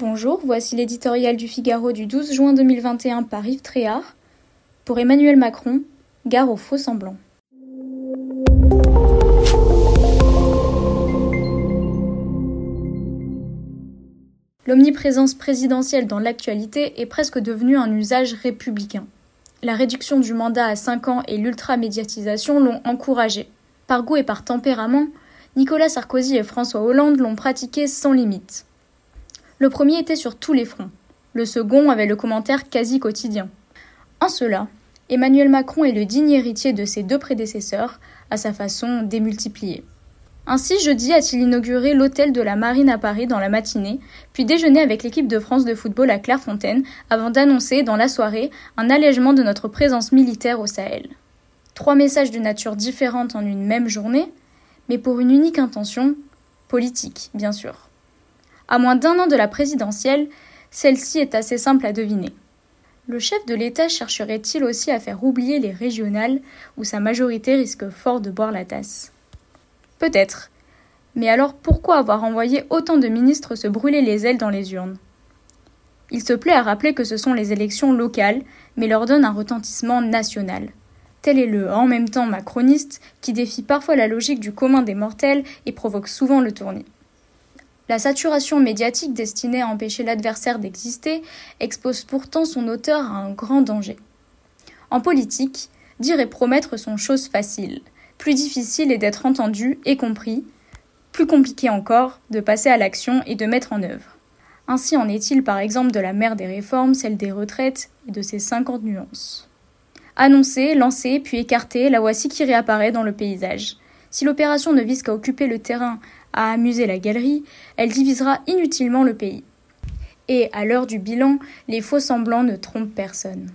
Bonjour, voici l'éditorial du Figaro du 12 juin 2021 par Yves Tréhard. Pour Emmanuel Macron, gare aux faux semblants. L'omniprésence présidentielle dans l'actualité est presque devenue un usage républicain. La réduction du mandat à 5 ans et l'ultra-médiatisation l'ont encouragé. Par goût et par tempérament, Nicolas Sarkozy et François Hollande l'ont pratiqué sans limite. Le premier était sur tous les fronts. Le second avait le commentaire quasi quotidien. En cela, Emmanuel Macron est le digne héritier de ses deux prédécesseurs, à sa façon démultipliée. Ainsi, jeudi a-t-il inauguré l'hôtel de la Marine à Paris dans la matinée, puis déjeuné avec l'équipe de France de football à Clairefontaine, avant d'annoncer dans la soirée un allègement de notre présence militaire au Sahel. Trois messages de nature différente en une même journée, mais pour une unique intention, politique, bien sûr. À moins d'un an de la présidentielle, celle-ci est assez simple à deviner. Le chef de l'État chercherait-il aussi à faire oublier les régionales, où sa majorité risque fort de boire la tasse? Peut-être. Mais alors pourquoi avoir envoyé autant de ministres se brûler les ailes dans les urnes? Il se plaît à rappeler que ce sont les élections locales, mais leur donne un retentissement national. Tel est le en même temps macroniste qui défie parfois la logique du commun des mortels et provoque souvent le tournis. La saturation médiatique destinée à empêcher l'adversaire d'exister expose pourtant son auteur à un grand danger. En politique, dire et promettre sont choses faciles plus difficile est d'être entendu et compris, plus compliqué encore de passer à l'action et de mettre en œuvre. Ainsi en est-il par exemple de la mère des réformes, celle des retraites et de ses 50 nuances. Annoncée, lancée, puis écartée, la voici qui réapparaît dans le paysage. Si l'opération ne vise qu'à occuper le terrain, à amuser la galerie, elle divisera inutilement le pays. Et, à l'heure du bilan, les faux semblants ne trompent personne.